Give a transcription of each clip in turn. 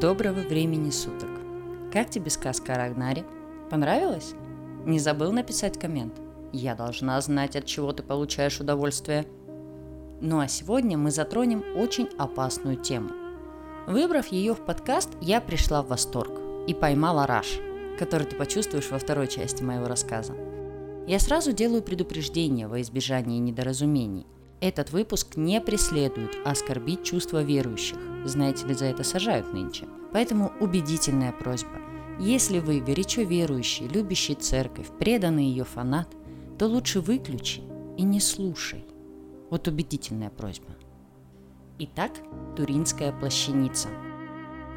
Доброго времени суток! Как тебе сказка о Рагнаре? Понравилось? Не забыл написать коммент? Я должна знать, от чего ты получаешь удовольствие. Ну а сегодня мы затронем очень опасную тему. Выбрав ее в подкаст, я пришла в восторг и поймала раш, который ты почувствуешь во второй части моего рассказа. Я сразу делаю предупреждение во избежание недоразумений. Этот выпуск не преследует оскорбить чувства верующих. Знаете ли, за это сажают нынче. Поэтому убедительная просьба. Если вы горячо верующий, любящий церковь, преданный ее фанат, то лучше выключи и не слушай. Вот убедительная просьба. Итак, Туринская плащаница.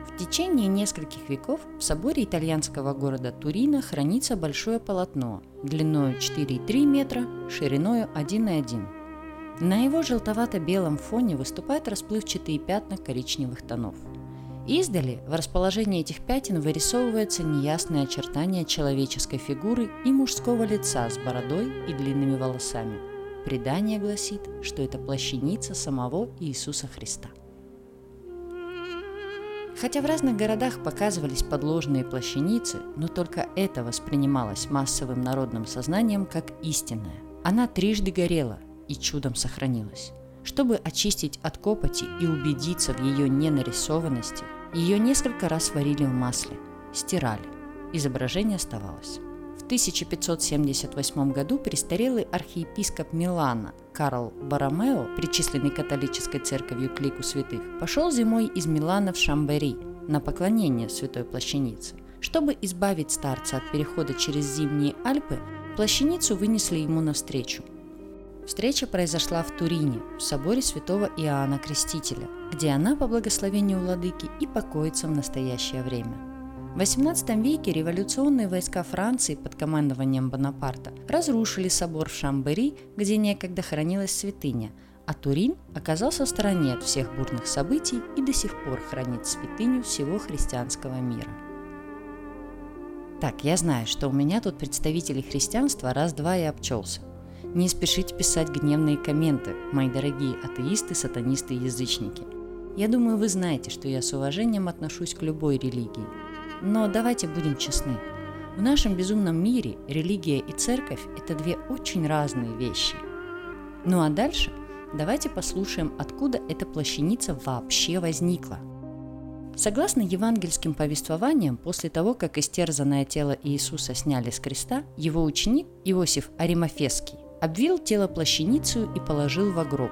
В течение нескольких веков в соборе итальянского города Турина хранится большое полотно длиной 4,3 метра, шириной 1,1 на его желтовато-белом фоне выступают расплывчатые пятна коричневых тонов. Издали в расположении этих пятен вырисовываются неясные очертания человеческой фигуры и мужского лица с бородой и длинными волосами. Предание гласит, что это плащаница самого Иисуса Христа. Хотя в разных городах показывались подложные плащаницы, но только это воспринималось массовым народным сознанием как истинное. Она трижды горела, и чудом сохранилась. Чтобы очистить от копоти и убедиться в ее ненарисованности, ее несколько раз варили в масле, стирали. Изображение оставалось. В 1578 году престарелый архиепископ Милана Карл Баромео, причисленный католической церковью к лику святых, пошел зимой из Милана в Шамбери на поклонение святой плащанице. Чтобы избавить старца от перехода через зимние Альпы, плащаницу вынесли ему навстречу – Встреча произошла в Турине, в соборе святого Иоанна Крестителя, где она по благословению владыки и покоится в настоящее время. В XVIII веке революционные войска Франции под командованием Бонапарта разрушили собор в Шамбери, где некогда хранилась святыня, а Турин оказался в стороне от всех бурных событий и до сих пор хранит святыню всего христианского мира. Так, я знаю, что у меня тут представители христианства раз-два и обчелся. Не спешите писать гневные комменты, мои дорогие атеисты, сатанисты и язычники. Я думаю, вы знаете, что я с уважением отношусь к любой религии. Но давайте будем честны. В нашем безумном мире религия и церковь – это две очень разные вещи. Ну а дальше давайте послушаем, откуда эта плащаница вообще возникла. Согласно евангельским повествованиям, после того, как истерзанное тело Иисуса сняли с креста, его ученик Иосиф Аримафеский обвил тело плащаницу и положил в гроб.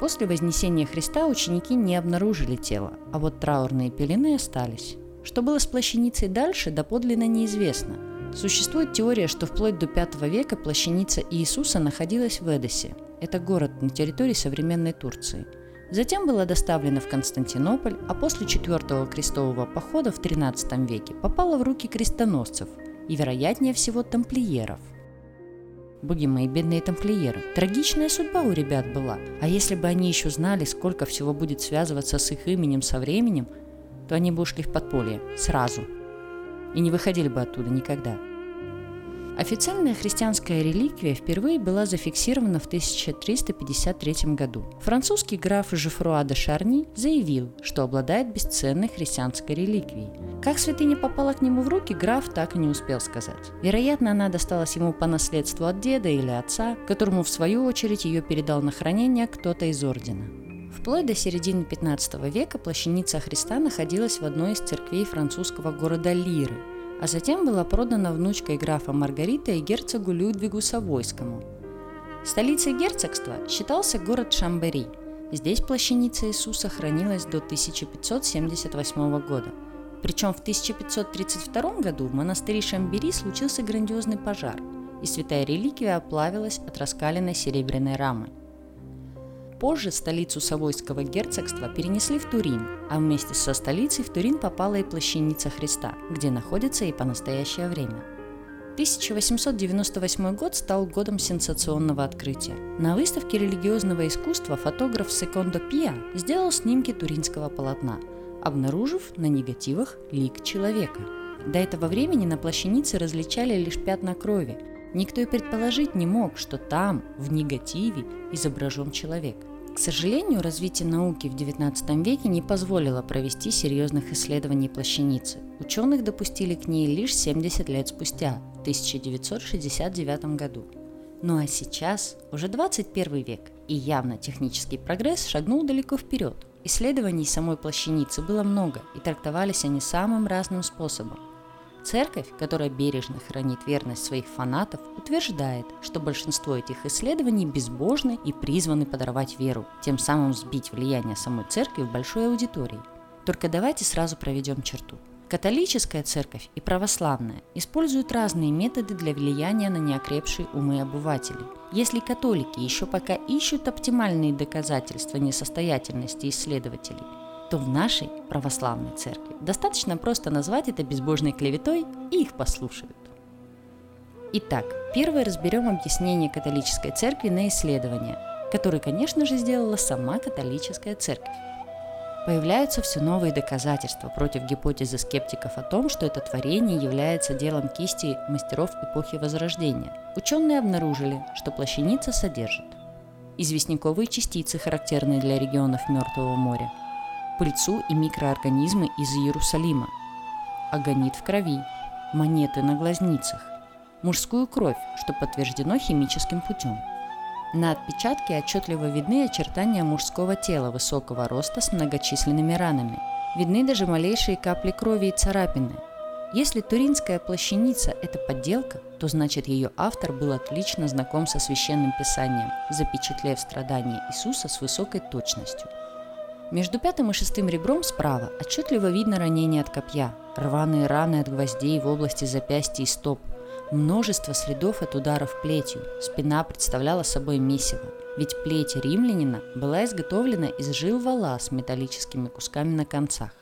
После Вознесения Христа ученики не обнаружили тело, а вот траурные пелены остались. Что было с плащаницей дальше, доподлинно неизвестно. Существует теория, что вплоть до V века плащаница Иисуса находилась в Эдесе. Это город на территории современной Турции. Затем была доставлена в Константинополь, а после четвертого крестового похода в XIII веке попала в руки крестоносцев и, вероятнее всего, тамплиеров – Боги мои, бедные тамплиеры. Трагичная судьба у ребят была. А если бы они еще знали, сколько всего будет связываться с их именем со временем, то они бы ушли в подполье. Сразу. И не выходили бы оттуда никогда. Официальная христианская реликвия впервые была зафиксирована в 1353 году. Французский граф Жефруа де Шарни заявил, что обладает бесценной христианской реликвией. Как святыня попала к нему в руки, граф так и не успел сказать. Вероятно, она досталась ему по наследству от деда или отца, которому в свою очередь ее передал на хранение кто-то из ордена. Вплоть до середины 15 века плащаница Христа находилась в одной из церквей французского города Лиры, а затем была продана внучкой графа Маргарита и герцогу Людвигу Савойскому. Столицей герцогства считался город Шамбери. Здесь плащаница Иисуса хранилась до 1578 года. Причем в 1532 году в монастыре Шамбери случился грандиозный пожар, и святая реликвия оплавилась от раскаленной серебряной рамы – Позже столицу Савойского герцогства перенесли в Турин, а вместе со столицей в Турин попала и плащаница Христа, где находится и по настоящее время. 1898 год стал годом сенсационного открытия. На выставке религиозного искусства фотограф Секондо Пиа сделал снимки туринского полотна, обнаружив на негативах лик человека. До этого времени на плащанице различали лишь пятна крови. Никто и предположить не мог, что там, в негативе, изображен человек. К сожалению, развитие науки в XIX веке не позволило провести серьезных исследований плащаницы. Ученых допустили к ней лишь 70 лет спустя, в 1969 году. Ну а сейчас уже 21 век, и явно технический прогресс шагнул далеко вперед. Исследований самой плащаницы было много, и трактовались они самым разным способом. Церковь, которая бережно хранит верность своих фанатов, утверждает, что большинство этих исследований безбожны и призваны подорвать веру, тем самым сбить влияние самой церкви в большой аудитории. Только давайте сразу проведем черту. Католическая церковь и православная используют разные методы для влияния на неокрепшие умы обывателей. Если католики еще пока ищут оптимальные доказательства несостоятельности исследователей, то в нашей православной церкви достаточно просто назвать это безбожной клеветой, и их послушают. Итак, первое разберем объяснение католической церкви на исследование, которое, конечно же, сделала сама католическая церковь. Появляются все новые доказательства против гипотезы скептиков о том, что это творение является делом кисти мастеров эпохи Возрождения. Ученые обнаружили, что плащаница содержит известняковые частицы, характерные для регионов Мертвого моря, пыльцу и микроорганизмы из Иерусалима, агонит в крови, монеты на глазницах, мужскую кровь, что подтверждено химическим путем. На отпечатке отчетливо видны очертания мужского тела высокого роста с многочисленными ранами. Видны даже малейшие капли крови и царапины. Если туринская плащаница – это подделка, то значит ее автор был отлично знаком со священным писанием, запечатлев страдания Иисуса с высокой точностью. Между пятым и шестым ребром справа отчетливо видно ранение от копья, рваные раны от гвоздей в области запястья и стоп, множество следов от ударов плетью, спина представляла собой месиво, ведь плеть римлянина была изготовлена из жил вала с металлическими кусками на концах.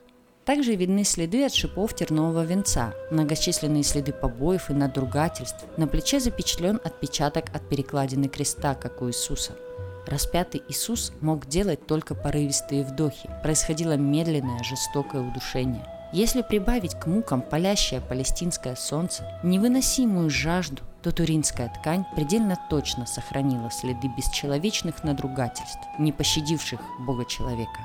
Также видны следы от шипов тернового венца, многочисленные следы побоев и надругательств. На плече запечатлен отпечаток от перекладины креста, как у Иисуса – Распятый Иисус мог делать только порывистые вдохи. Происходило медленное, жестокое удушение. Если прибавить к мукам палящее палестинское солнце, невыносимую жажду, то туринская ткань предельно точно сохранила следы бесчеловечных надругательств, не пощадивших Бога человека.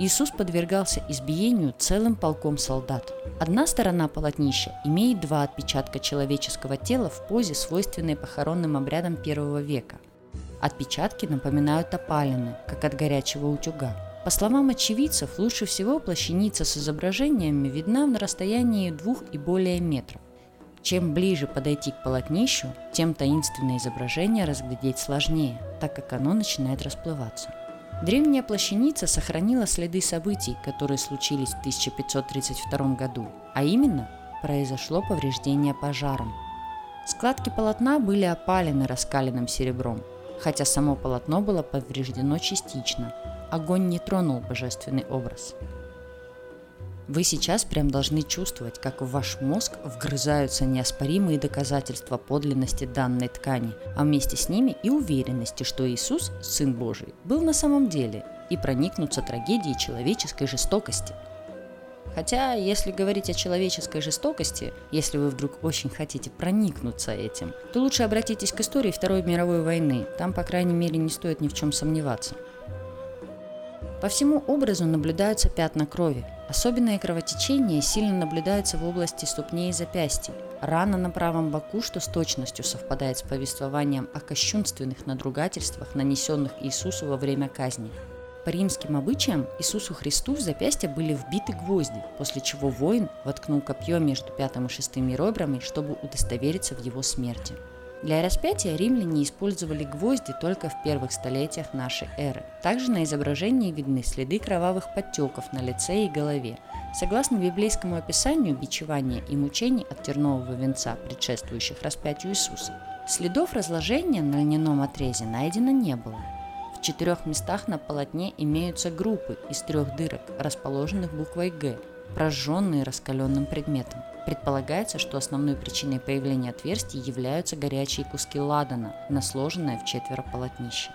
Иисус подвергался избиению целым полком солдат. Одна сторона полотнища имеет два отпечатка человеческого тела в позе, свойственной похоронным обрядам первого века – Отпечатки напоминают опалины, как от горячего утюга. По словам очевидцев, лучше всего плащаница с изображениями видна на расстоянии двух и более метров. Чем ближе подойти к полотнищу, тем таинственное изображение разглядеть сложнее, так как оно начинает расплываться. Древняя плащаница сохранила следы событий, которые случились в 1532 году, а именно произошло повреждение пожаром. Складки полотна были опалены раскаленным серебром, хотя само полотно было повреждено частично. Огонь не тронул божественный образ. Вы сейчас прям должны чувствовать, как в ваш мозг вгрызаются неоспоримые доказательства подлинности данной ткани, а вместе с ними и уверенности, что Иисус, Сын Божий, был на самом деле, и проникнуться трагедией человеческой жестокости – Хотя, если говорить о человеческой жестокости, если вы вдруг очень хотите проникнуться этим, то лучше обратитесь к истории Второй мировой войны. Там, по крайней мере, не стоит ни в чем сомневаться. По всему образу наблюдаются пятна крови. Особенное кровотечение сильно наблюдается в области ступней и запястий. Рана на правом боку, что с точностью совпадает с повествованием о кощунственных надругательствах, нанесенных Иисусу во время казни. По римским обычаям Иисусу Христу в запястье были вбиты гвозди, после чего воин воткнул копье между пятым и шестым ребрами, чтобы удостовериться в его смерти. Для распятия римляне использовали гвозди только в первых столетиях нашей эры. Также на изображении видны следы кровавых подтеков на лице и голове. Согласно библейскому описанию бичевания и мучений от тернового венца, предшествующих распятию Иисуса, следов разложения на льняном отрезе найдено не было четырех местах на полотне имеются группы из трех дырок, расположенных буквой «Г», прожженные раскаленным предметом. Предполагается, что основной причиной появления отверстий являются горячие куски ладана на сложенное в четверо полотнище.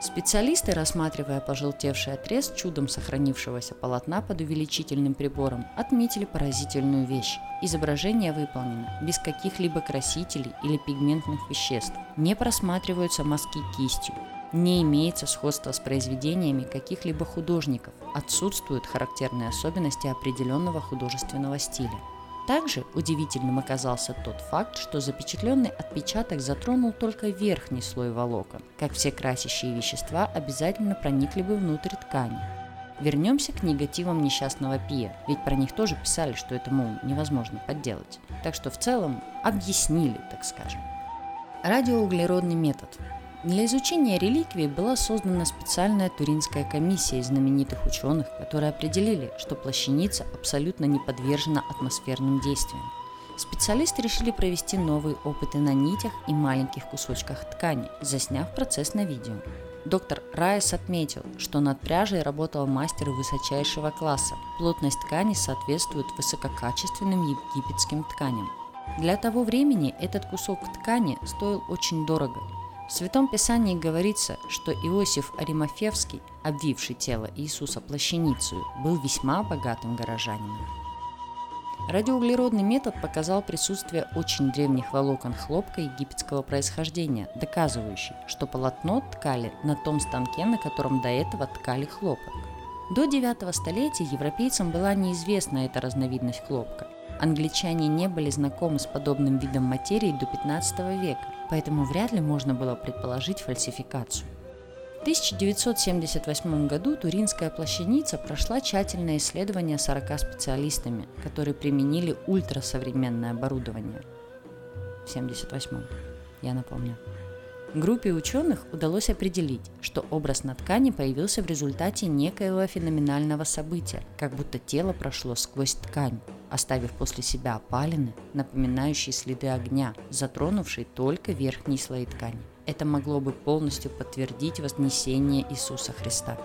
Специалисты, рассматривая пожелтевший отрез чудом сохранившегося полотна под увеличительным прибором, отметили поразительную вещь. Изображение выполнено без каких-либо красителей или пигментных веществ. Не просматриваются мазки кистью, Не имеется сходства с произведениями каких-либо художников, отсутствуют характерные особенности определенного художественного стиля. Также удивительным оказался тот факт, что запечатленный отпечаток затронул только верхний слой волокон. Как все красящие вещества обязательно проникли бы внутрь ткани. Вернемся к негативам несчастного Пия, ведь про них тоже писали, что это, мол, невозможно подделать. Так что в целом объяснили, так скажем. Радиоуглеродный метод. Для изучения реликвий была создана специальная туринская комиссия из знаменитых ученых, которые определили, что плащаница абсолютно не подвержена атмосферным действиям. Специалисты решили провести новые опыты на нитях и маленьких кусочках ткани, засняв процесс на видео. Доктор Райс отметил, что над пряжей работал мастер высочайшего класса. Плотность ткани соответствует высококачественным египетским тканям. Для того времени этот кусок ткани стоил очень дорого в Святом Писании говорится, что Иосиф Аримафевский, обвивший тело Иисуса плащаницей, был весьма богатым горожанином. Радиоуглеродный метод показал присутствие очень древних волокон хлопка египетского происхождения, доказывающий, что полотно ткали на том станке, на котором до этого ткали хлопок. До 9 столетия европейцам была неизвестна эта разновидность хлопка. Англичане не были знакомы с подобным видом материи до 15 века, поэтому вряд ли можно было предположить фальсификацию. В 1978 году Туринская плащаница прошла тщательное исследование 40 специалистами, которые применили ультрасовременное оборудование. В 1978, я напомню. Группе ученых удалось определить, что образ на ткани появился в результате некоего феноменального события, как будто тело прошло сквозь ткань, оставив после себя опалины, напоминающие следы огня, затронувшие только верхние слои ткани. Это могло бы полностью подтвердить вознесение Иисуса Христа.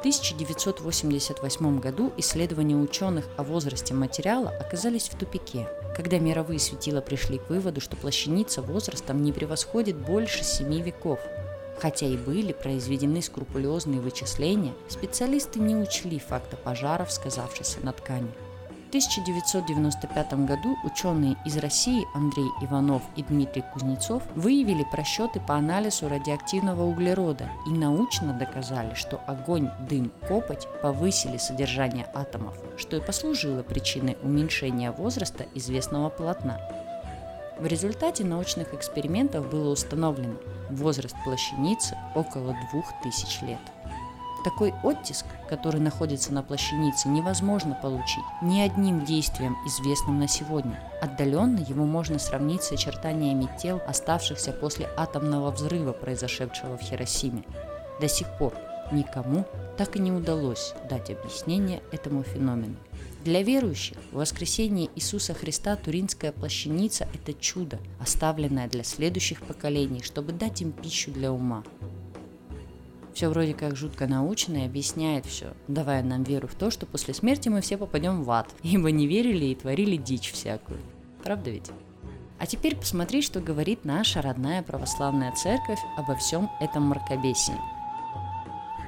В 1988 году исследования ученых о возрасте материала оказались в тупике – когда мировые светила пришли к выводу, что плащаница возрастом не превосходит больше семи веков. Хотя и были произведены скрупулезные вычисления, специалисты не учли факта пожаров, сказавшихся на ткани. 1995 году ученые из России Андрей Иванов и Дмитрий Кузнецов выявили просчеты по анализу радиоактивного углерода и научно доказали, что огонь, дым, копоть повысили содержание атомов, что и послужило причиной уменьшения возраста известного полотна. В результате научных экспериментов было установлено возраст плащаницы около 2000 лет. Такой оттиск, который находится на плащанице, невозможно получить ни одним действием, известным на сегодня. Отдаленно его можно сравнить с очертаниями тел, оставшихся после атомного взрыва, произошедшего в Хиросиме. До сих пор никому так и не удалось дать объяснение этому феномену. Для верующих в воскресение Иисуса Христа Туринская плащаница – это чудо, оставленное для следующих поколений, чтобы дать им пищу для ума все вроде как жутко научно и объясняет все, давая нам веру в то, что после смерти мы все попадем в ад, ибо не верили и творили дичь всякую. Правда ведь? А теперь посмотри, что говорит наша родная православная церковь обо всем этом мракобесии.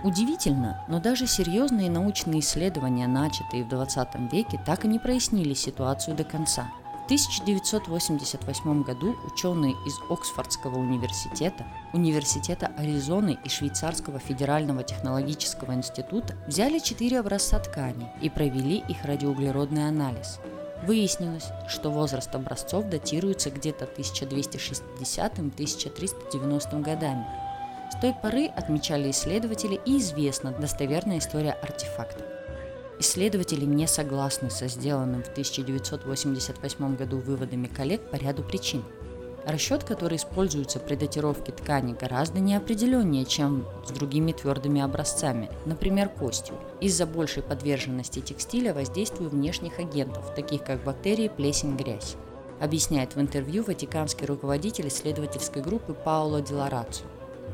Удивительно, но даже серьезные научные исследования, начатые в 20 веке, так и не прояснили ситуацию до конца – 1988 году ученые из Оксфордского университета, Университета Аризоны и Швейцарского федерального технологического института взяли четыре образца ткани и провели их радиоуглеродный анализ. Выяснилось, что возраст образцов датируется где-то 1260-1390 годами. С той поры, отмечали исследователи, и известна достоверная история артефакта. Исследователи не согласны со сделанным в 1988 году выводами коллег по ряду причин. Расчет, который используется при датировке ткани, гораздо неопределеннее, чем с другими твердыми образцами, например, костью, из-за большей подверженности текстиля воздействию внешних агентов, таких как бактерии, плесень, грязь объясняет в интервью ватиканский руководитель исследовательской группы Пауло Делараццо.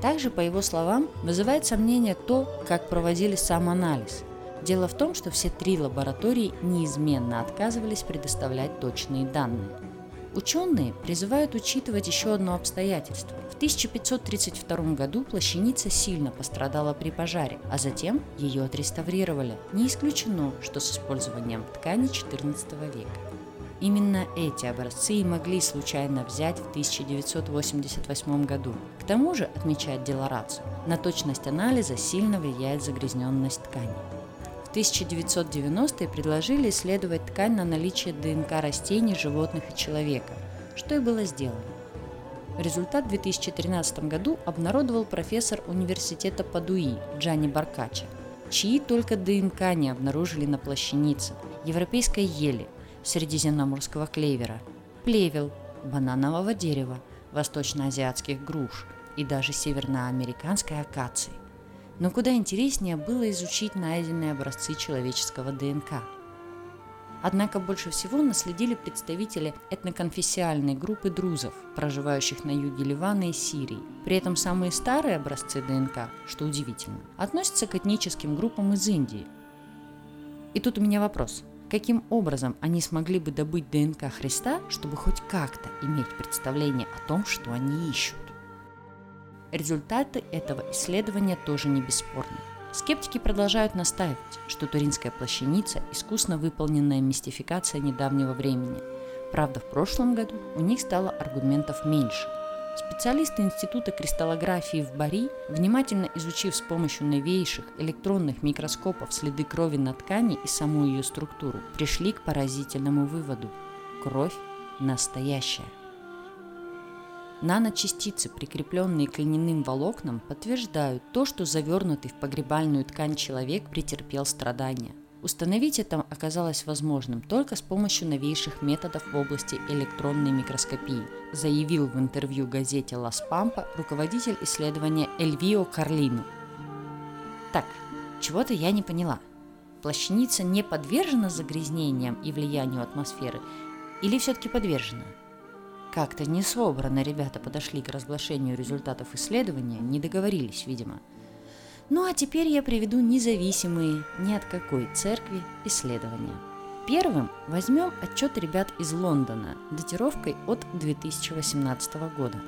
Также, по его словам, вызывает сомнение то, как проводили сам анализ. Дело в том, что все три лаборатории неизменно отказывались предоставлять точные данные. Ученые призывают учитывать еще одно обстоятельство. В 1532 году плащаница сильно пострадала при пожаре, а затем ее отреставрировали. Не исключено, что с использованием ткани XIV века. именно эти образцы и могли случайно взять в 1988 году. К тому же, отмечает Делорацо, на точность анализа сильно влияет загрязненность ткани. В 1990-е предложили исследовать ткань на наличие ДНК растений, животных и человека, что и было сделано. Результат в 2013 году обнародовал профессор университета Падуи Джанни Баркача, чьи только ДНК не обнаружили на плащанице, европейской ели, средиземноморского клевера, плевел, бананового дерева, восточноазиатских груш и даже северноамериканской акации – но куда интереснее было изучить найденные образцы человеческого ДНК. Однако больше всего наследили представители этноконфессиальной группы друзов, проживающих на юге Ливана и Сирии. При этом самые старые образцы ДНК, что удивительно, относятся к этническим группам из Индии. И тут у меня вопрос. Каким образом они смогли бы добыть ДНК Христа, чтобы хоть как-то иметь представление о том, что они ищут? Результаты этого исследования тоже не бесспорны. Скептики продолжают настаивать, что Туринская плащаница – искусно выполненная мистификация недавнего времени. Правда, в прошлом году у них стало аргументов меньше. Специалисты Института кристаллографии в Бари, внимательно изучив с помощью новейших электронных микроскопов следы крови на ткани и саму ее структуру, пришли к поразительному выводу – кровь настоящая. Наночастицы, прикрепленные к льняным волокнам, подтверждают то, что завернутый в погребальную ткань человек претерпел страдания. Установить это оказалось возможным только с помощью новейших методов в области электронной микроскопии, заявил в интервью газете «Лас Пампа» руководитель исследования Эльвио Карлину. Так, чего-то я не поняла. Плащаница не подвержена загрязнениям и влиянию атмосферы или все-таки подвержена? Как-то не собрано ребята подошли к разглашению результатов исследования, не договорились, видимо. Ну а теперь я приведу независимые ни от какой церкви исследования. Первым возьмем отчет ребят из Лондона датировкой от 2018 года.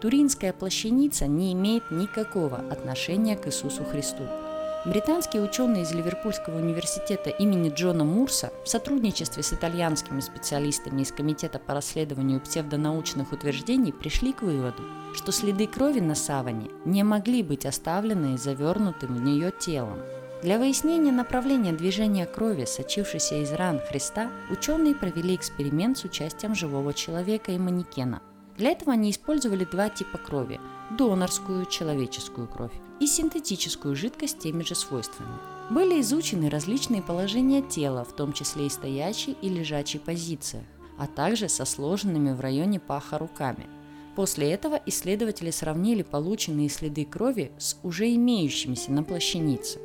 Туринская плащаница не имеет никакого отношения к Иисусу Христу – Британские ученые из Ливерпульского университета имени Джона Мурса в сотрудничестве с итальянскими специалистами из Комитета по расследованию псевдонаучных утверждений пришли к выводу, что следы крови на саване не могли быть оставлены завернутым в нее телом. Для выяснения направления движения крови, сочившейся из ран Христа, ученые провели эксперимент с участием живого человека и манекена. Для этого они использовали два типа крови – донорскую человеческую кровь и синтетическую жидкость теми же свойствами. Были изучены различные положения тела, в том числе и стоячей и лежачей позициях, а также со сложенными в районе паха руками. После этого исследователи сравнили полученные следы крови с уже имеющимися на плащанице.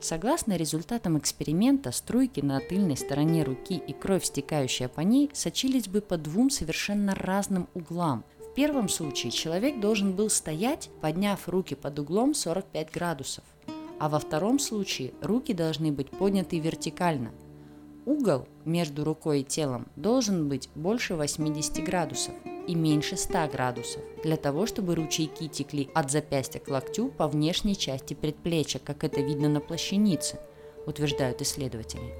Согласно результатам эксперимента, струйки на тыльной стороне руки и кровь, стекающая по ней, сочились бы по двум совершенно разным углам, в первом случае человек должен был стоять, подняв руки под углом 45 градусов, а во втором случае руки должны быть подняты вертикально. Угол между рукой и телом должен быть больше 80 градусов и меньше 100 градусов, для того, чтобы ручейки текли от запястья к локтю по внешней части предплечья, как это видно на плащанице, утверждают исследователи.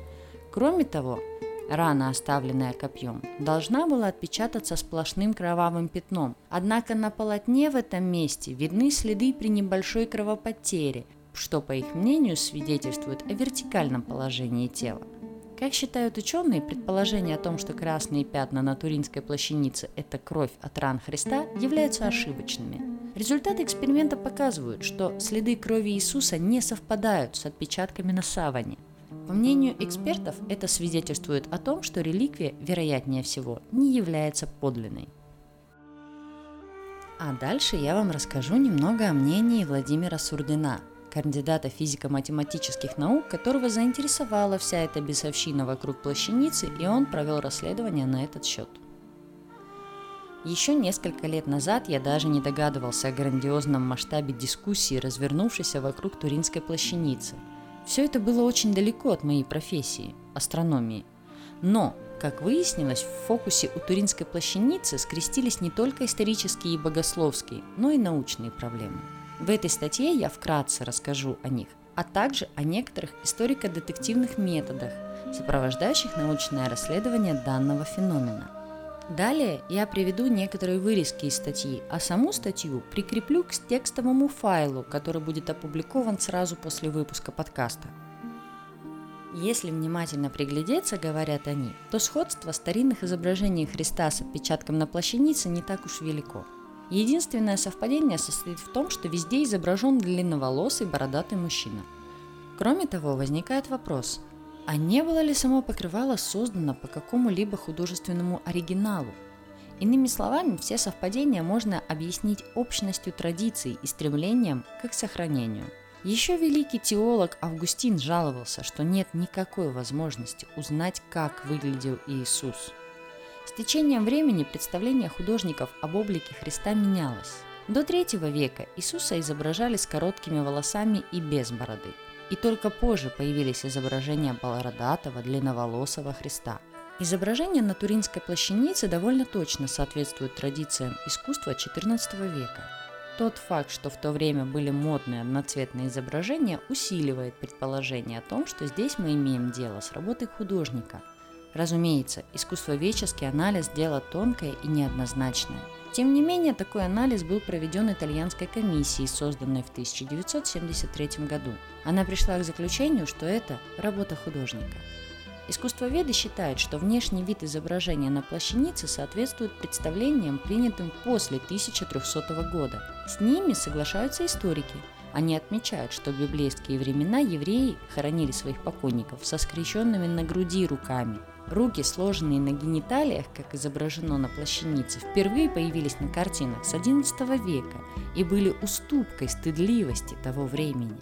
Кроме того, рана, оставленная копьем, должна была отпечататься сплошным кровавым пятном. Однако на полотне в этом месте видны следы при небольшой кровопотере, что, по их мнению, свидетельствует о вертикальном положении тела. Как считают ученые, предположение о том, что красные пятна на Туринской плащанице – это кровь от ран Христа, являются ошибочными. Результаты эксперимента показывают, что следы крови Иисуса не совпадают с отпечатками на саване – по мнению экспертов, это свидетельствует о том, что реликвия, вероятнее всего, не является подлинной. А дальше я вам расскажу немного о мнении Владимира Сурдина, кандидата физико-математических наук, которого заинтересовала вся эта бесовщина вокруг плащаницы, и он провел расследование на этот счет. Еще несколько лет назад я даже не догадывался о грандиозном масштабе дискуссии, развернувшейся вокруг Туринской плащаницы – все это было очень далеко от моей профессии – астрономии. Но, как выяснилось, в фокусе у Туринской плащаницы скрестились не только исторические и богословские, но и научные проблемы. В этой статье я вкратце расскажу о них, а также о некоторых историко-детективных методах, сопровождающих научное расследование данного феномена. Далее я приведу некоторые вырезки из статьи, а саму статью прикреплю к текстовому файлу, который будет опубликован сразу после выпуска подкаста. Если внимательно приглядеться, говорят они, то сходство старинных изображений Христа с отпечатком на плащанице не так уж велико. Единственное совпадение состоит в том, что везде изображен длинноволосый бородатый мужчина. Кроме того, возникает вопрос, а не было ли само покрывало создано по какому-либо художественному оригиналу? Иными словами, все совпадения можно объяснить общностью традиций и стремлением к их сохранению – еще великий теолог Августин жаловался, что нет никакой возможности узнать, как выглядел Иисус. С течением времени представление художников об облике Христа менялось. До третьего века Иисуса изображали с короткими волосами и без бороды. И только позже появились изображения бородатого, длинноволосого Христа. Изображение на Туринской плащанице довольно точно соответствует традициям искусства XIV века. Тот факт, что в то время были модные одноцветные изображения, усиливает предположение о том, что здесь мы имеем дело с работой художника. Разумеется, искусствоведческий анализ – дело тонкое и неоднозначное. Тем не менее, такой анализ был проведен итальянской комиссией, созданной в 1973 году. Она пришла к заключению, что это работа художника. Искусствоведы считают, что внешний вид изображения на плащанице соответствует представлениям, принятым после 1300 года. С ними соглашаются историки. Они отмечают, что в библейские времена евреи хоронили своих покойников со скрещенными на груди руками. Руки, сложенные на гениталиях, как изображено на плащанице, впервые появились на картинах с XI века и были уступкой стыдливости того времени.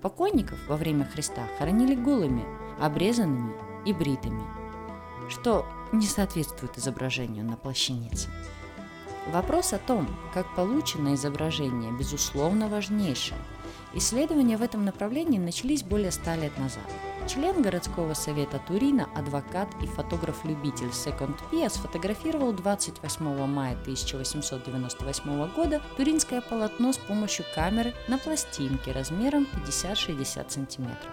Покойников во время Христа хоронили голыми, обрезанными и бритыми, что не соответствует изображению на плащанице. Вопрос о том, как получено изображение, безусловно важнейший. Исследования в этом направлении начались более ста лет назад. Член городского совета Турина, адвокат и фотограф-любитель Секонд Пиа сфотографировал 28 мая 1898 года туринское полотно с помощью камеры на пластинке размером 50-60 сантиметров.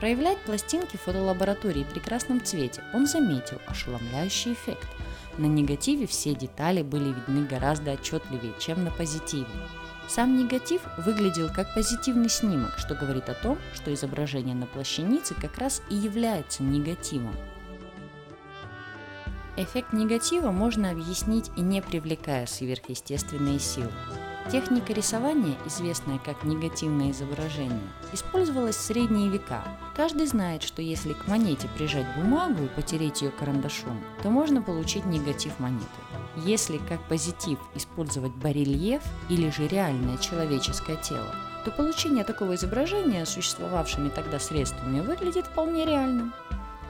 Проявлять пластинки в фотолаборатории в прекрасном цвете он заметил ошеломляющий эффект. На негативе все детали были видны гораздо отчетливее, чем на позитиве. Сам негатив выглядел как позитивный снимок, что говорит о том, что изображение на плащанице как раз и является негативом. Эффект негатива можно объяснить и не привлекая сверхъестественные силы. Техника рисования, известная как негативное изображение, использовалась в средние века. Каждый знает, что если к монете прижать бумагу и потереть ее карандашом, то можно получить негатив монеты. Если как позитив использовать барельеф или же реальное человеческое тело, то получение такого изображения существовавшими тогда средствами выглядит вполне реальным.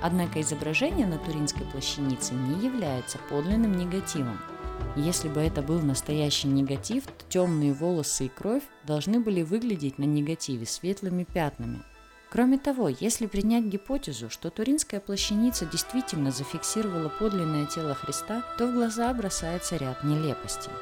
Однако изображение на Туринской плащанице не является подлинным негативом – если бы это был настоящий негатив, то темные волосы и кровь должны были выглядеть на негативе светлыми пятнами. Кроме того, если принять гипотезу, что Туринская плащаница действительно зафиксировала подлинное тело Христа, то в глаза бросается ряд нелепостей.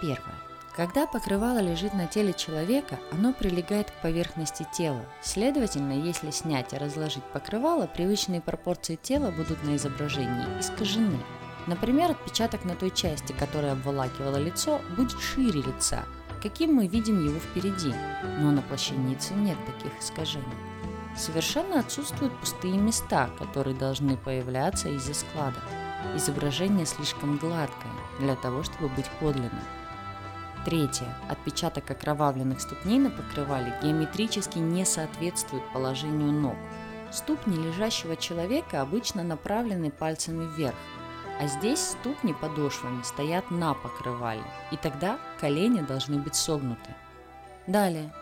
Первое. Когда покрывало лежит на теле человека, оно прилегает к поверхности тела. Следовательно, если снять и разложить покрывало, привычные пропорции тела будут на изображении искажены. Например, отпечаток на той части, которая обволакивала лицо, будет шире лица, каким мы видим его впереди, но на плащанице нет таких искажений. Совершенно отсутствуют пустые места, которые должны появляться из-за склада. Изображение слишком гладкое для того, чтобы быть подлинным. Третье. Отпечаток окровавленных ступней на покрывале геометрически не соответствует положению ног. Ступни лежащего человека обычно направлены пальцами вверх, а здесь ступни подошвами стоят на покрывале, и тогда колени должны быть согнуты. Далее.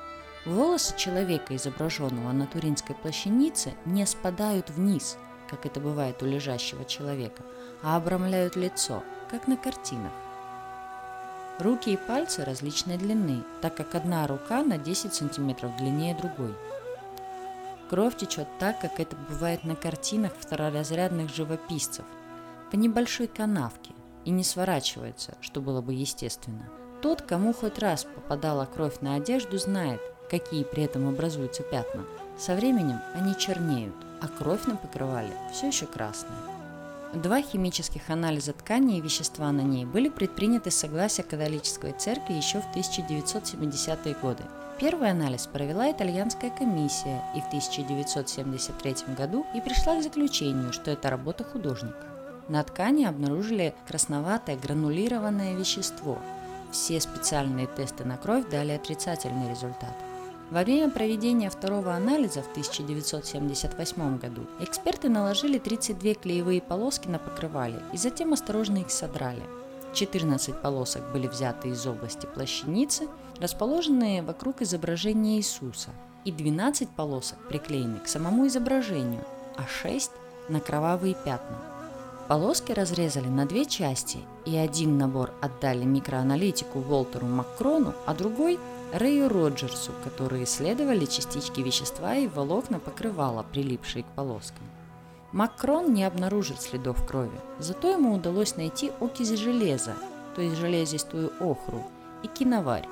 Волосы человека, изображенного на Туринской плащанице, не спадают вниз, как это бывает у лежащего человека, а обрамляют лицо, как на картинах. Руки и пальцы различной длины, так как одна рука на 10 см длиннее другой. Кровь течет так, как это бывает на картинах второразрядных живописцев – по небольшой канавке и не сворачивается, что было бы естественно. Тот, кому хоть раз попадала кровь на одежду, знает, какие при этом образуются пятна. Со временем они чернеют, а кровь на покрывале все еще красная. Два химических анализа ткани и вещества на ней были предприняты с согласия католической церкви еще в 1970-е годы. Первый анализ провела итальянская комиссия и в 1973 году и пришла к заключению, что это работа художника. На ткани обнаружили красноватое гранулированное вещество. Все специальные тесты на кровь дали отрицательный результат. Во время проведения второго анализа в 1978 году эксперты наложили 32 клеевые полоски на покрывале и затем осторожно их содрали. 14 полосок были взяты из области плащаницы, расположенные вокруг изображения Иисуса, и 12 полосок приклеены к самому изображению, а 6 на кровавые пятна. Полоски разрезали на две части, и один набор отдали микроаналитику Волтеру Маккрону, а другой Рэю Роджерсу, которые исследовали частички вещества и волокна покрывала, прилипшие к полоскам. Макрон не обнаружил следов крови, зато ему удалось найти окись железа, то есть железистую охру, и киноварь.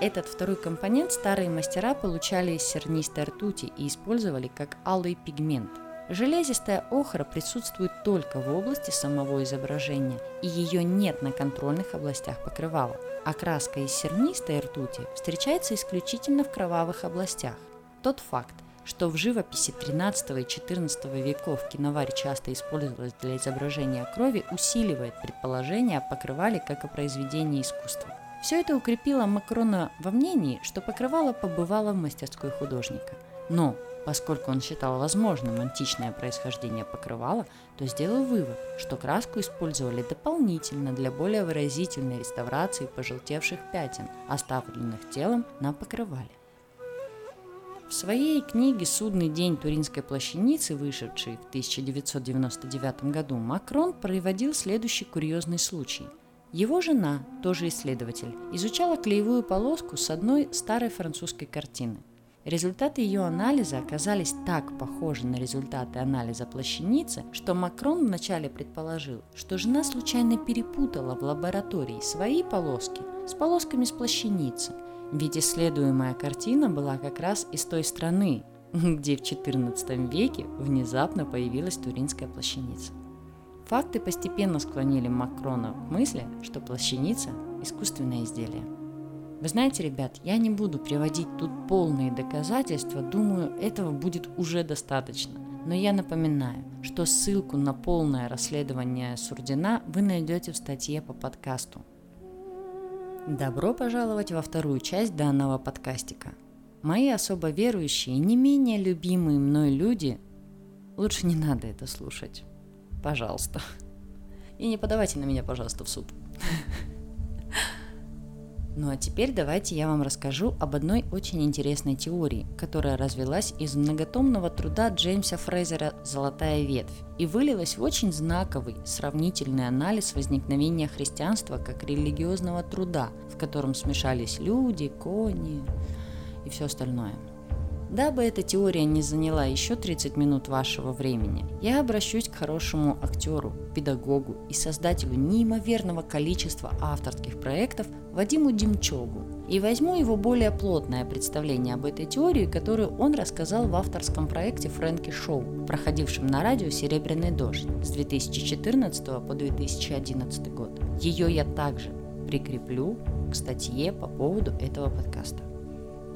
Этот второй компонент старые мастера получали из сернистой ртути и использовали как алый пигмент – Железистая охра присутствует только в области самого изображения, и ее нет на контрольных областях покрывала. Окраска из сернистой ртути встречается исключительно в кровавых областях. Тот факт, что в живописи 13 и 14 веков киноварь часто использовалась для изображения крови, усиливает предположение о покрывале как о произведении искусства. Все это укрепило Макрона во мнении, что покрывало побывало в мастерской художника. Но Поскольку он считал возможным античное происхождение покрывала, то сделал вывод, что краску использовали дополнительно для более выразительной реставрации пожелтевших пятен, оставленных телом на покрывале. В своей книге «Судный день Туринской плащаницы», вышедшей в 1999 году, Макрон проводил следующий курьезный случай. Его жена, тоже исследователь, изучала клеевую полоску с одной старой французской картины – Результаты ее анализа оказались так похожи на результаты анализа плащаницы, что Макрон вначале предположил, что жена случайно перепутала в лаборатории свои полоски с полосками с плащаницы, ведь исследуемая картина была как раз из той страны, где в XIV веке внезапно появилась туринская плащаница. Факты постепенно склонили Макрона к мысли, что плащаница – искусственное изделие. Вы знаете, ребят, я не буду приводить тут полные доказательства, думаю, этого будет уже достаточно. Но я напоминаю, что ссылку на полное расследование Сурдина вы найдете в статье по подкасту. Добро пожаловать во вторую часть данного подкастика. Мои особо верующие, не менее любимые мной люди, лучше не надо это слушать. Пожалуйста. И не подавайте на меня, пожалуйста, в суд. Ну а теперь давайте я вам расскажу об одной очень интересной теории, которая развелась из многотомного труда Джеймса Фрейзера «Золотая ветвь» и вылилась в очень знаковый сравнительный анализ возникновения христианства как религиозного труда, в котором смешались люди, кони и все остальное – Дабы эта теория не заняла еще 30 минут вашего времени, я обращусь к хорошему актеру, педагогу и создателю неимоверного количества авторских проектов Вадиму Демчогу и возьму его более плотное представление об этой теории, которую он рассказал в авторском проекте Фрэнки Шоу, проходившем на радио «Серебряный дождь» с 2014 по 2011 год. Ее я также прикреплю к статье по поводу этого подкаста.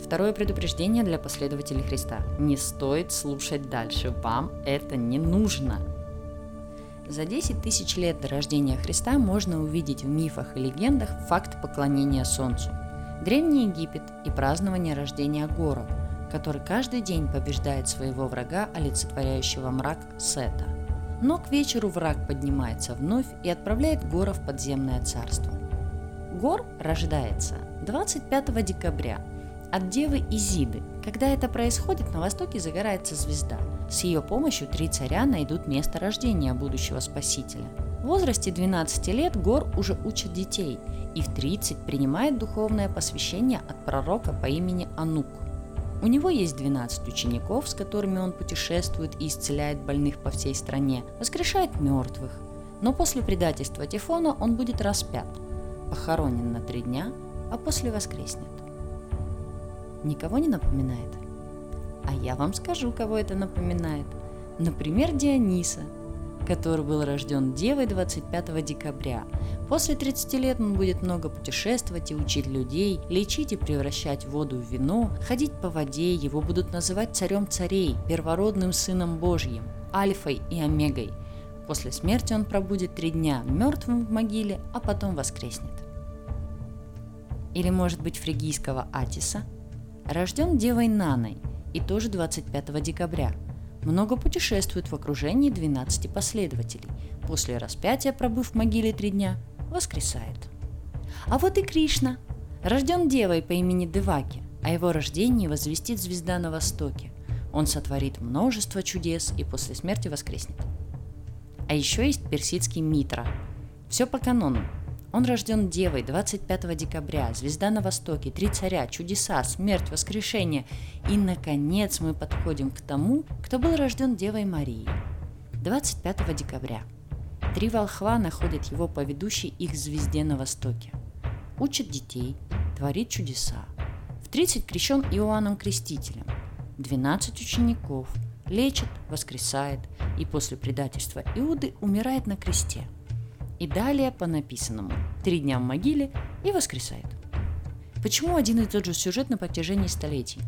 Второе предупреждение для последователей Христа. Не стоит слушать дальше, вам это не нужно. За 10 тысяч лет до рождения Христа можно увидеть в мифах и легендах факт поклонения Солнцу. Древний Египет и празднование рождения Гора, который каждый день побеждает своего врага, олицетворяющего мрак Сета. Но к вечеру враг поднимается вновь и отправляет Гора в подземное царство. Гор рождается 25 декабря – от девы Изиды. Когда это происходит, на востоке загорается звезда. С ее помощью три царя найдут место рождения будущего спасителя. В возрасте 12 лет Гор уже учит детей и в 30 принимает духовное посвящение от пророка по имени Анук. У него есть 12 учеников, с которыми он путешествует и исцеляет больных по всей стране, воскрешает мертвых. Но после предательства Тифона он будет распят, похоронен на три дня, а после воскреснет. Никого не напоминает? А я вам скажу, кого это напоминает. Например, Диониса, который был рожден девой 25 декабря. После 30 лет он будет много путешествовать и учить людей, лечить и превращать воду в вино, ходить по воде, его будут называть царем царей, первородным сыном Божьим, альфой и омегой. После смерти он пробудет три дня мертвым в могиле, а потом воскреснет. Или может быть фригийского Атиса, рожден девой Наной и тоже 25 декабря – много путешествует в окружении 12 последователей. После распятия, пробыв в могиле три дня, воскресает. А вот и Кришна, рожден девой по имени Деваки, о его рождении возвестит звезда на востоке. Он сотворит множество чудес и после смерти воскреснет. А еще есть персидский Митра. Все по канону. Он рожден девой 25 декабря, звезда на востоке, три царя, чудеса, смерть, воскрешение. И, наконец, мы подходим к тому, кто был рожден девой Марией. 25 декабря. Три волхва находят его по ведущей их звезде на востоке. Учат детей, творит чудеса. В 30 крещен Иоанном Крестителем. 12 учеников, лечит, воскресает и после предательства Иуды умирает на кресте – и далее по написанному. Три дня в могиле и воскресает. Почему один и тот же сюжет на протяжении столетий?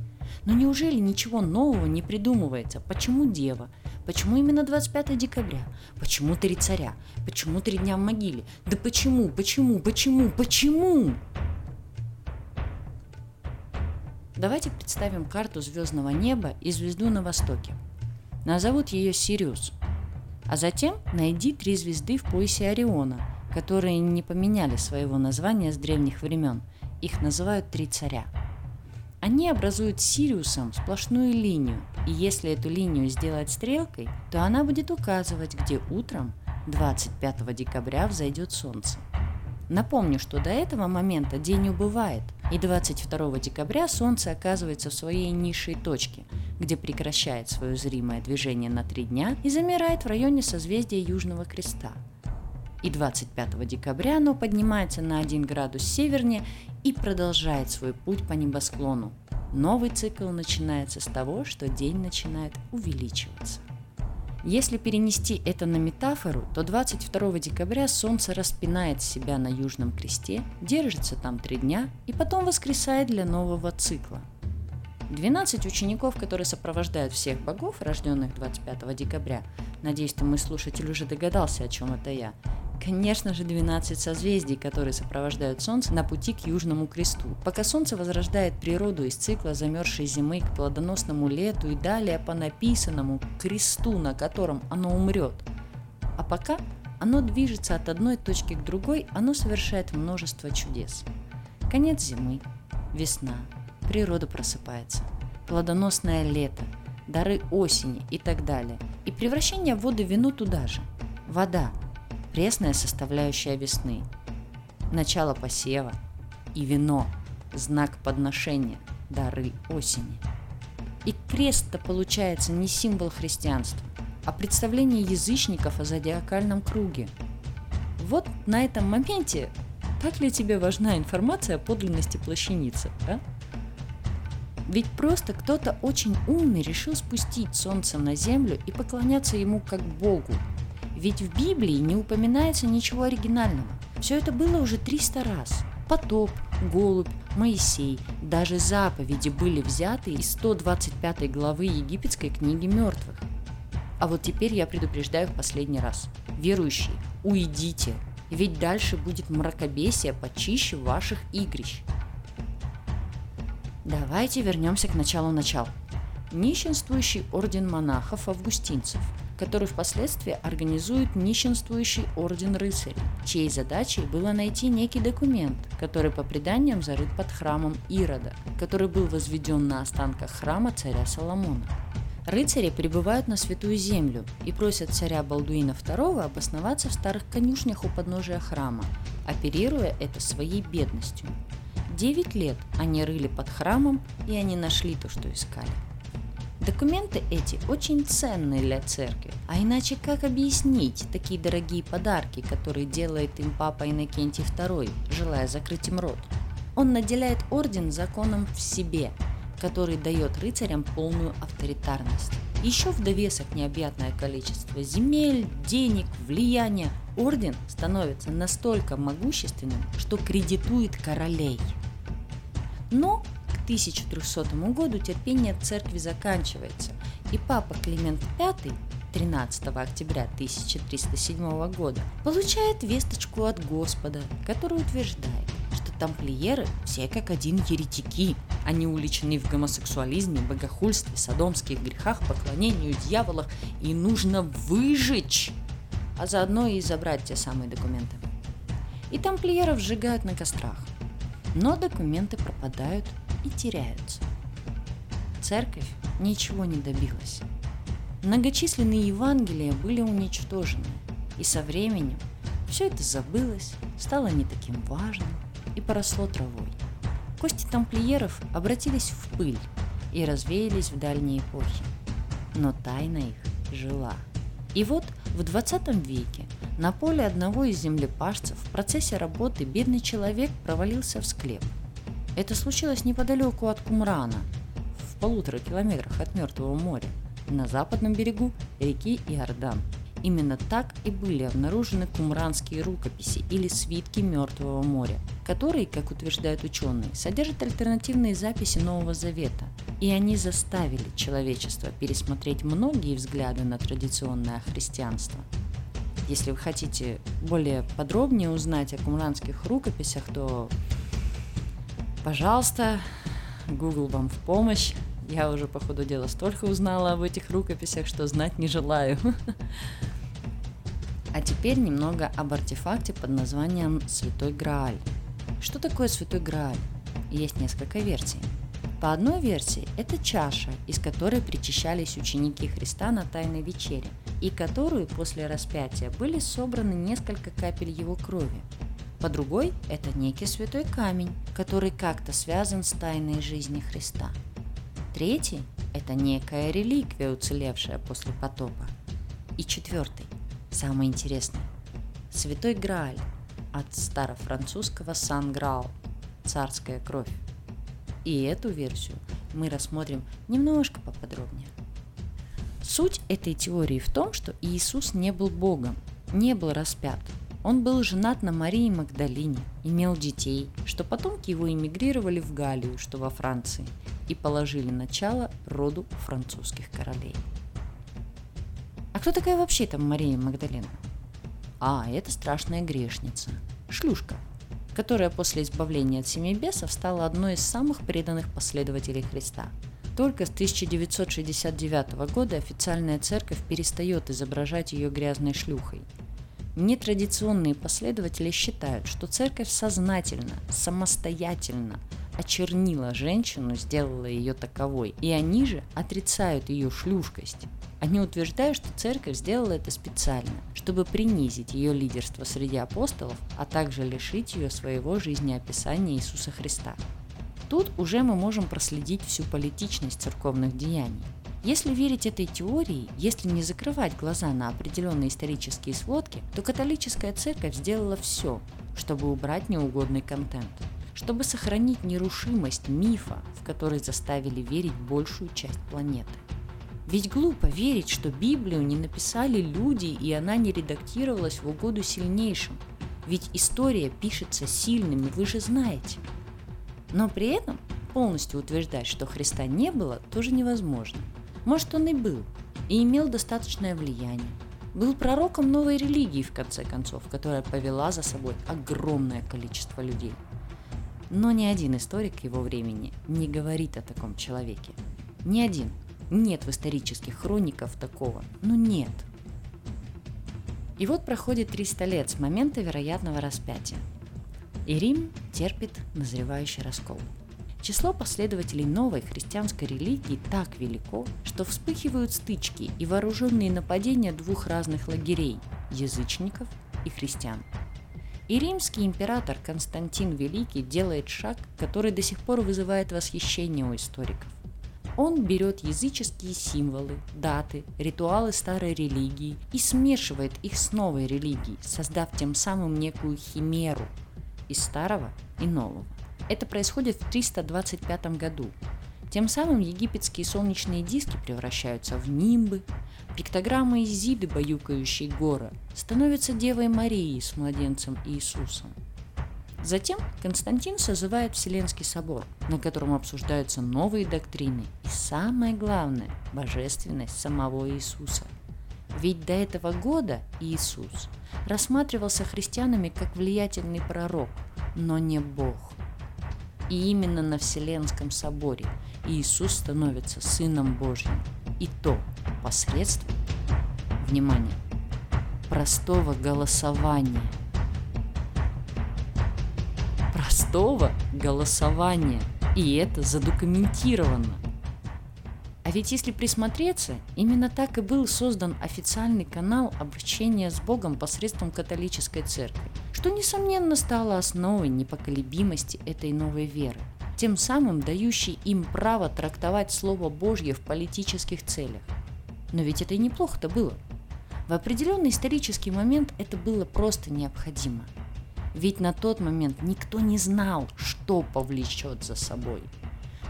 Но неужели ничего нового не придумывается? Почему дева? Почему именно 25 декабря? Почему три царя? Почему три дня в могиле? Да почему, почему, почему, почему? Давайте представим карту звездного неба и звезду на востоке. Назовут ее Сириус – а затем найди три звезды в поясе Ориона, которые не поменяли своего названия с древних времен. Их называют три царя. Они образуют Сириусом сплошную линию, и если эту линию сделать стрелкой, то она будет указывать, где утром 25 декабря взойдет солнце. Напомню, что до этого момента день убывает, и 22 декабря Солнце оказывается в своей низшей точке, где прекращает свое зримое движение на три дня и замирает в районе созвездия Южного Креста. И 25 декабря оно поднимается на 1 градус севернее и продолжает свой путь по небосклону. Новый цикл начинается с того, что день начинает увеличиваться. Если перенести это на метафору, то 22 декабря Солнце распинает себя на Южном кресте, держится там три дня и потом воскресает для нового цикла. 12 учеников, которые сопровождают всех богов, рожденных 25 декабря, надеюсь, что мой слушатель уже догадался, о чем это я, Конечно же, 12 созвездий, которые сопровождают Солнце на пути к Южному кресту. Пока Солнце возрождает природу из цикла замерзшей зимы к плодоносному лету и далее по написанному кресту, на котором оно умрет. А пока оно движется от одной точки к другой, оно совершает множество чудес. Конец зимы, весна, природа просыпается, плодоносное лето, дары осени и так далее. И превращение воды в вино туда же. Вода пресная составляющая весны, начало посева и вино, знак подношения, дары осени. И крест-то получается не символ христианства, а представление язычников о зодиакальном круге. Вот на этом моменте так ли тебе важна информация о подлинности плащаницы, а? Ведь просто кто-то очень умный решил спустить солнце на землю и поклоняться ему как Богу, ведь в Библии не упоминается ничего оригинального. Все это было уже 300 раз. Потоп, голубь, Моисей, даже заповеди были взяты из 125 главы египетской книги мертвых. А вот теперь я предупреждаю в последний раз. Верующие, уйдите, ведь дальше будет мракобесие почище ваших игрищ. Давайте вернемся к началу начал. Нищенствующий орден монахов-августинцев – который впоследствии организует нищенствующий орден рыцарей, чьей задачей было найти некий документ, который по преданиям зарыт под храмом Ирода, который был возведен на останках храма царя Соломона. Рыцари прибывают на Святую Землю и просят царя Балдуина II обосноваться в старых конюшнях у подножия храма, оперируя это своей бедностью. Девять лет они рыли под храмом, и они нашли то, что искали. Документы эти очень ценные для церкви, а иначе как объяснить такие дорогие подарки, которые делает им папа Иннокентий II, желая закрыть им рот? Он наделяет орден законом в себе, который дает рыцарям полную авторитарность. Еще в довесок необъятное количество земель, денег, влияния. Орден становится настолько могущественным, что кредитует королей. Но 1300 году терпение церкви заканчивается, и папа Климент V 13 октября 1307 года получает весточку от Господа, который утверждает, что тамплиеры все как один еретики, они уличены в гомосексуализме, богохульстве, садомских грехах, поклонению дьяволах, и нужно выжечь, а заодно и забрать те самые документы. И тамплиеров сжигают на кострах. Но документы пропадают и теряются. Церковь ничего не добилась. Многочисленные Евангелия были уничтожены, и со временем все это забылось, стало не таким важным и поросло травой. Кости тамплиеров обратились в пыль и развеялись в дальние эпохи. Но тайна их жила. И вот в 20 веке на поле одного из землепашцев в процессе работы бедный человек провалился в склеп. Это случилось неподалеку от Кумрана, в полутора километрах от Мертвого моря, на западном берегу реки Иордан – Именно так и были обнаружены кумранские рукописи или свитки Мертвого моря, которые, как утверждают ученые, содержат альтернативные записи Нового Завета, и они заставили человечество пересмотреть многие взгляды на традиционное христианство. Если вы хотите более подробнее узнать о кумранских рукописях, то, пожалуйста, Google вам в помощь. Я уже по ходу дела столько узнала об этих рукописях, что знать не желаю. А теперь немного об артефакте под названием Святой Грааль. Что такое Святой Грааль? Есть несколько версий. По одной версии, это чаша, из которой причащались ученики Христа на Тайной вечере, и которую после распятия были собраны несколько капель его крови. По другой, это некий святой камень, который как-то связан с тайной жизни Христа. Третий – это некая реликвия, уцелевшая после потопа. И четвертый – Самое интересное. Святой Грааль от старофранцузского Сан-Граал – царская кровь. И эту версию мы рассмотрим немножко поподробнее. Суть этой теории в том, что Иисус не был Богом, не был распят. Он был женат на Марии Магдалине, имел детей, что потомки его эмигрировали в Галлию, что во Франции, и положили начало роду французских королей. А кто такая вообще там Мария Магдалина? А, это страшная грешница, шлюшка, которая после избавления от семи бесов стала одной из самых преданных последователей Христа. Только с 1969 года официальная церковь перестает изображать ее грязной шлюхой. Нетрадиционные последователи считают, что церковь сознательно, самостоятельно очернила женщину, сделала ее таковой, и они же отрицают ее шлюшкость. Они утверждают, что церковь сделала это специально, чтобы принизить ее лидерство среди апостолов, а также лишить ее своего жизнеописания Иисуса Христа. Тут уже мы можем проследить всю политичность церковных деяний. Если верить этой теории, если не закрывать глаза на определенные исторические сводки, то католическая церковь сделала все, чтобы убрать неугодный контент, чтобы сохранить нерушимость мифа, в который заставили верить большую часть планеты. Ведь глупо верить, что Библию не написали люди, и она не редактировалась в угоду сильнейшим. Ведь история пишется сильными, вы же знаете. Но при этом полностью утверждать, что Христа не было, тоже невозможно. Может, он и был, и имел достаточное влияние. Был пророком новой религии, в конце концов, которая повела за собой огромное количество людей. Но ни один историк его времени не говорит о таком человеке. Ни один – нет в исторических хрониках такого. Ну нет. И вот проходит 300 лет с момента вероятного распятия. И Рим терпит назревающий раскол. Число последователей новой христианской религии так велико, что вспыхивают стычки и вооруженные нападения двух разных лагерей – язычников и христиан. И римский император Константин Великий делает шаг, который до сих пор вызывает восхищение у историков. Он берет языческие символы, даты, ритуалы старой религии и смешивает их с новой религией, создав тем самым некую химеру из старого и нового. Это происходит в 325 году. Тем самым египетские солнечные диски превращаются в нимбы, пиктограммы Изиды, баюкающей горы, становятся Девой Марией с младенцем Иисусом. Затем Константин созывает Вселенский собор, на котором обсуждаются новые доктрины и самое главное – божественность самого Иисуса. Ведь до этого года Иисус рассматривался христианами как влиятельный пророк, но не Бог. И именно на Вселенском соборе Иисус становится Сыном Божьим. И то посредством, внимание, простого голосования. Простого голосования. И это задокументировано. А ведь если присмотреться, именно так и был создан официальный канал обращения с Богом посредством католической церкви, что, несомненно, стало основой непоколебимости этой новой веры, тем самым дающей им право трактовать Слово Божье в политических целях. Но ведь это и неплохо-то было. В определенный исторический момент это было просто необходимо. Ведь на тот момент никто не знал, что повлечет за собой –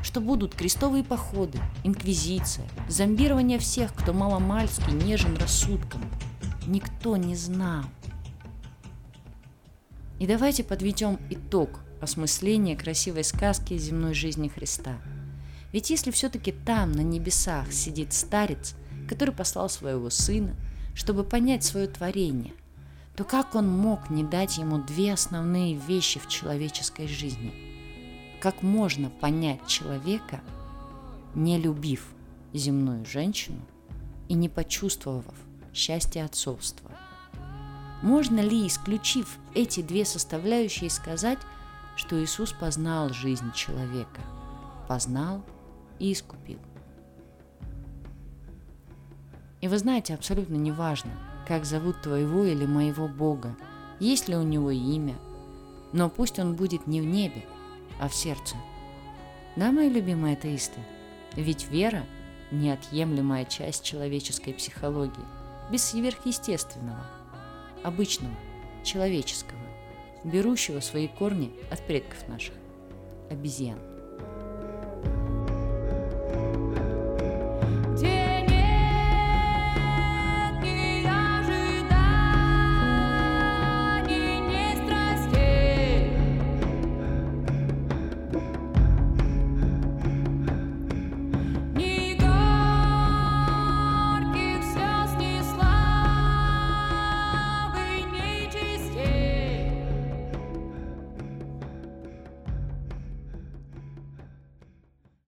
что будут крестовые походы, инквизиция, зомбирование всех, кто маломальски нежен рассудком. Никто не знал. И давайте подведем итог осмысления красивой сказки земной жизни Христа. Ведь если все-таки там, на небесах, сидит старец, который послал своего сына, чтобы понять свое творение, то как он мог не дать ему две основные вещи в человеческой жизни – как можно понять человека, не любив земную женщину и не почувствовав счастья отцовства? Можно ли, исключив эти две составляющие, сказать, что Иисус познал жизнь человека, познал и искупил? И вы знаете, абсолютно неважно, как зовут твоего или моего Бога, есть ли у него имя, но пусть он будет не в небе, а в сердце. Да, мои любимые атеисты, ведь вера – неотъемлемая часть человеческой психологии, без сверхъестественного, обычного, человеческого, берущего свои корни от предков наших – обезьян.